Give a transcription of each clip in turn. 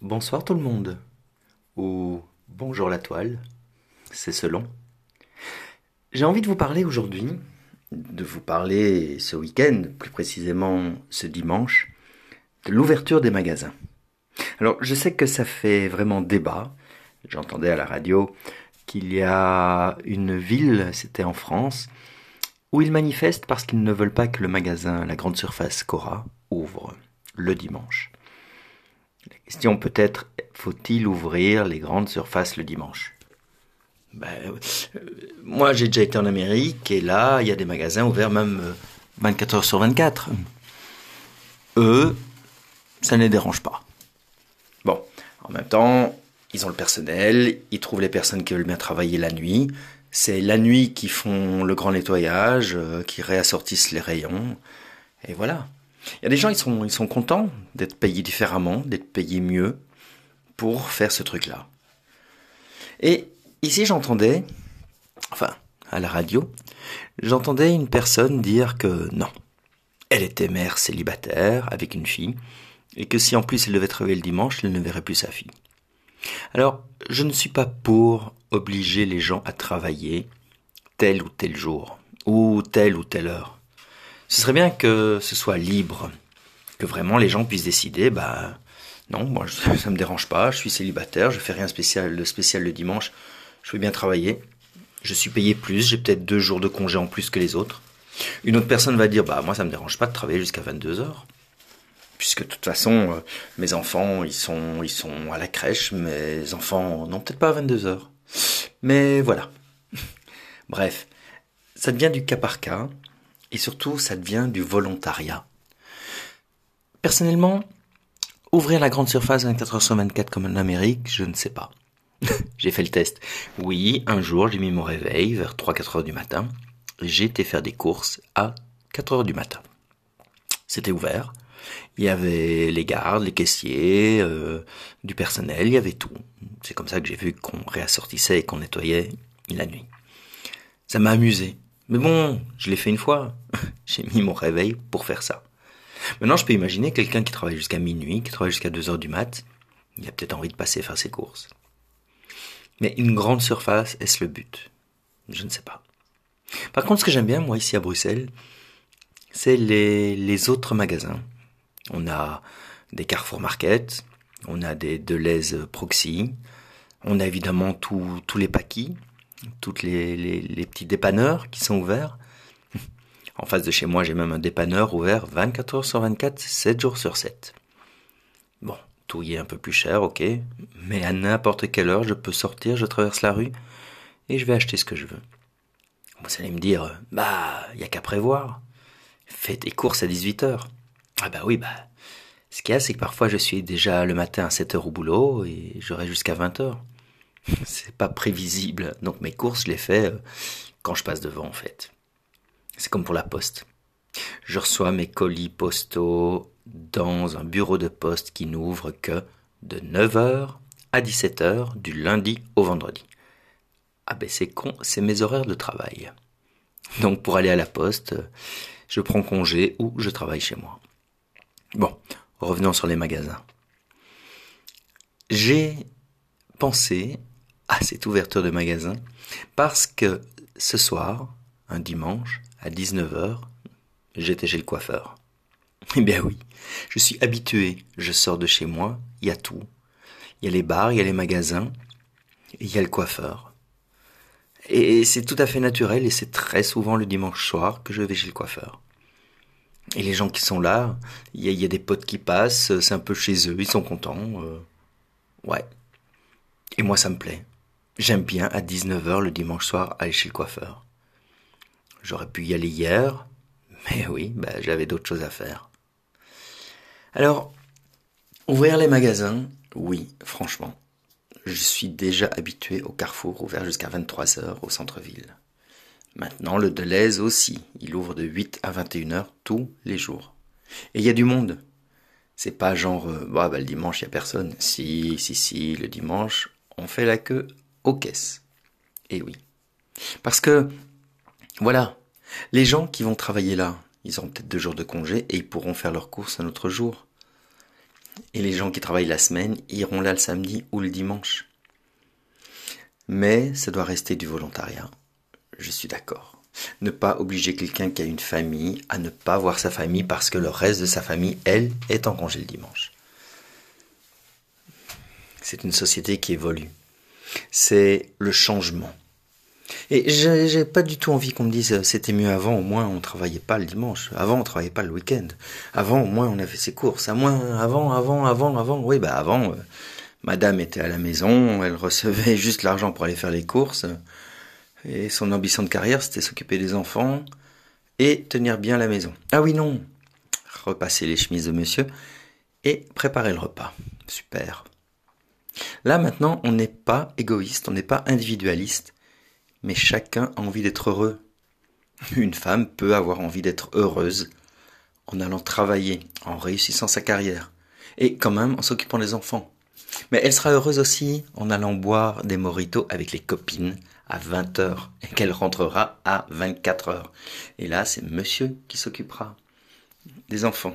Bonsoir tout le monde. Ou bonjour la toile. C'est selon. J'ai envie de vous parler aujourd'hui, de vous parler ce week-end, plus précisément ce dimanche, de l'ouverture des magasins. Alors je sais que ça fait vraiment débat. J'entendais à la radio qu'il y a une ville, c'était en France, où ils manifestent parce qu'ils ne veulent pas que le magasin La Grande Surface Cora ouvre le dimanche. La question peut être, faut-il ouvrir les grandes surfaces le dimanche? Ben, euh, Moi j'ai déjà été en Amérique et là il y a des magasins ouverts même 24 euh, heures sur 24. Eux, ça ne les dérange pas. Bon, en même temps, ils ont le personnel, ils trouvent les personnes qui veulent bien travailler la nuit. C'est la nuit qui font le grand nettoyage, euh, qui réassortissent les rayons. Et voilà. Il y a des gens, ils sont, ils sont contents d'être payés différemment, d'être payés mieux pour faire ce truc-là. Et ici, j'entendais, enfin, à la radio, j'entendais une personne dire que non, elle était mère célibataire avec une fille, et que si en plus elle devait travailler le dimanche, elle ne verrait plus sa fille. Alors, je ne suis pas pour obliger les gens à travailler tel ou tel jour, ou telle ou telle heure. Ce serait bien que ce soit libre, que vraiment les gens puissent décider, bah non, moi ça me dérange pas, je suis célibataire, je fais rien spécial, de spécial le dimanche, je veux bien travailler, je suis payé plus, j'ai peut-être deux jours de congé en plus que les autres. Une autre personne va dire, bah moi ça me dérange pas de travailler jusqu'à 22 heures, puisque de toute façon euh, mes enfants ils sont ils sont à la crèche, mes enfants n'ont peut-être pas à 22 heures, mais voilà. Bref, ça devient du cas par cas. Et surtout, ça devient du volontariat. Personnellement, ouvrir la grande surface 24 h sur 24 comme en Amérique, je ne sais pas. j'ai fait le test. Oui, un jour, j'ai mis mon réveil vers 3-4 heures du matin. J'ai été faire des courses à 4 heures du matin. C'était ouvert. Il y avait les gardes, les caissiers, euh, du personnel, il y avait tout. C'est comme ça que j'ai vu qu'on réassortissait et qu'on nettoyait la nuit. Ça m'a amusé. Mais bon, je l'ai fait une fois. J'ai mis mon réveil pour faire ça. Maintenant, je peux imaginer quelqu'un qui travaille jusqu'à minuit, qui travaille jusqu'à 2 heures du mat. Il a peut-être envie de passer faire ses courses. Mais une grande surface, est-ce le but? Je ne sais pas. Par contre, ce que j'aime bien, moi, ici à Bruxelles, c'est les, autres magasins. On a des Carrefour Market, on a des Deleuze Proxy, on a évidemment tous les paquis, toutes les, les, petits dépanneurs qui sont ouverts. En face de chez moi, j'ai même un dépanneur ouvert 24 heures sur 24, 7 jours sur 7. Bon, tout y est un peu plus cher, ok, mais à n'importe quelle heure, je peux sortir, je traverse la rue et je vais acheter ce que je veux. Vous allez me dire, bah, il y a qu'à prévoir. Fais tes courses à 18 heures. Ah bah oui, bah, ce qu'il y a, c'est que parfois je suis déjà le matin à 7 heures au boulot et j'aurai jusqu'à 20 heures. c'est pas prévisible. Donc mes courses, je les fais euh, quand je passe devant en fait. C'est comme pour la poste. Je reçois mes colis postaux dans un bureau de poste qui n'ouvre que de 9h à 17h du lundi au vendredi. Ah ben c'est con, c'est mes horaires de travail. Donc pour aller à la poste, je prends congé ou je travaille chez moi. Bon, revenons sur les magasins. J'ai pensé à cette ouverture de magasin parce que ce soir, un dimanche, à 19h, j'étais chez le coiffeur. Eh bien oui, je suis habitué, je sors de chez moi, il y a tout. Il y a les bars, il y a les magasins, il y a le coiffeur. Et c'est tout à fait naturel et c'est très souvent le dimanche soir que je vais chez le coiffeur. Et les gens qui sont là, il y a, des potes qui passent, c'est un peu chez eux, ils sont contents. Euh, ouais. Et moi ça me plaît. J'aime bien à 19h le dimanche soir aller chez le coiffeur. J'aurais pu y aller hier, mais oui, bah, j'avais d'autres choses à faire. Alors, ouvrir les magasins, oui, franchement. Je suis déjà habitué au carrefour ouvert jusqu'à 23h au centre-ville. Maintenant, le Deleuze aussi. Il ouvre de 8 à 21h tous les jours. Et il y a du monde. C'est pas genre, euh, bah, bah, le dimanche, il y a personne. Si, si, si, le dimanche, on fait la queue aux caisses. Et oui. Parce que, voilà, les gens qui vont travailler là, ils auront peut-être deux jours de congé et ils pourront faire leurs courses un autre jour. Et les gens qui travaillent la semaine iront là le samedi ou le dimanche. Mais ça doit rester du volontariat. Je suis d'accord. Ne pas obliger quelqu'un qui a une famille à ne pas voir sa famille parce que le reste de sa famille, elle, est en congé le dimanche. C'est une société qui évolue. C'est le changement. Et j'ai pas du tout envie qu'on me dise c'était mieux avant, au moins on travaillait pas le dimanche. Avant on travaillait pas le week-end. Avant au moins on avait ses courses. À moins avant, avant, avant, avant. Oui bah avant, euh, Madame était à la maison, elle recevait juste l'argent pour aller faire les courses. Et son ambition de carrière c'était s'occuper des enfants et tenir bien la maison. Ah oui non, repasser les chemises de monsieur et préparer le repas. Super. Là maintenant, on n'est pas égoïste, on n'est pas individualiste, mais chacun a envie d'être heureux. Une femme peut avoir envie d'être heureuse en allant travailler, en réussissant sa carrière, et quand même en s'occupant des enfants. Mais elle sera heureuse aussi en allant boire des moritos avec les copines à 20 heures et qu'elle rentrera à 24 heures. Et là, c'est monsieur qui s'occupera des enfants.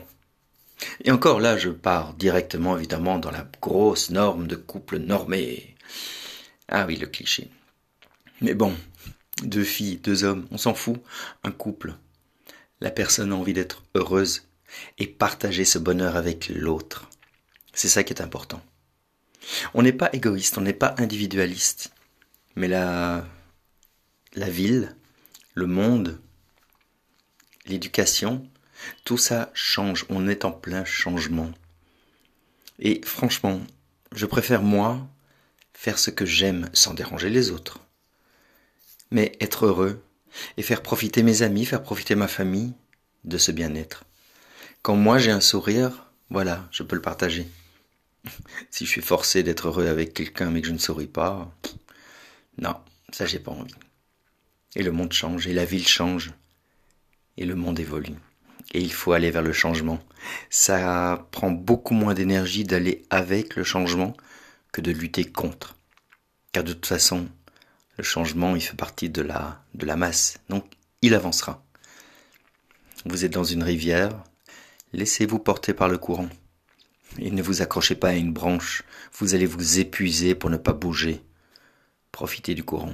Et encore là, je pars directement évidemment dans la grosse norme de couple normé. Ah oui, le cliché. Mais bon, deux filles, deux hommes, on s'en fout. Un couple. La personne a envie d'être heureuse et partager ce bonheur avec l'autre. C'est ça qui est important. On n'est pas égoïste, on n'est pas individualiste. Mais la, la ville, le monde, l'éducation, tout ça change, on est en plein changement. Et franchement, je préfère moi faire ce que j'aime sans déranger les autres. Mais être heureux et faire profiter mes amis, faire profiter ma famille de ce bien-être. Quand moi j'ai un sourire, voilà, je peux le partager. si je suis forcé d'être heureux avec quelqu'un mais que je ne souris pas, non, ça j'ai pas envie. Et le monde change, et la ville change, et le monde évolue et il faut aller vers le changement. Ça prend beaucoup moins d'énergie d'aller avec le changement que de lutter contre. Car de toute façon, le changement, il fait partie de la, de la masse. Donc, il avancera. Vous êtes dans une rivière, laissez-vous porter par le courant. Et ne vous accrochez pas à une branche, vous allez vous épuiser pour ne pas bouger. Profitez du courant.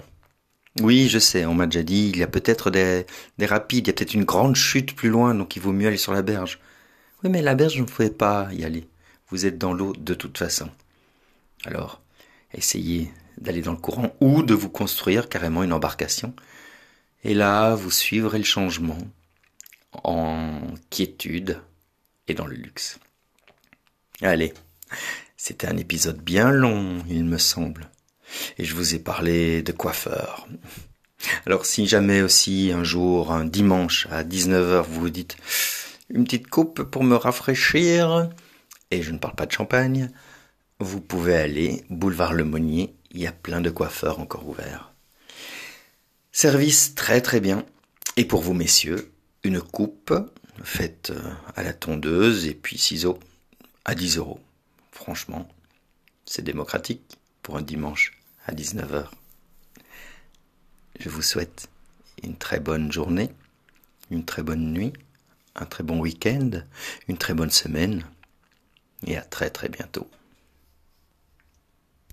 Oui, je sais, on m'a déjà dit, il y a peut-être des, des rapides, il y a peut-être une grande chute plus loin, donc il vaut mieux aller sur la berge. Oui, mais la berge, vous ne pouvez pas y aller. Vous êtes dans l'eau de toute façon. Alors, essayez d'aller dans le courant ou de vous construire carrément une embarcation. Et là, vous suivrez le changement en quiétude et dans le luxe. Allez, c'était un épisode bien long, il me semble et je vous ai parlé de coiffeur. Alors si jamais aussi un jour, un dimanche à 19h, vous vous dites une petite coupe pour me rafraîchir, et je ne parle pas de champagne, vous pouvez aller boulevard Le Monnier, il y a plein de coiffeurs encore ouverts. Service très très bien. Et pour vous messieurs, une coupe faite à la tondeuse et puis ciseaux à 10 euros. Franchement, c'est démocratique pour un dimanche à 19h. Je vous souhaite une très bonne journée, une très bonne nuit, un très bon week-end, une très bonne semaine et à très très bientôt.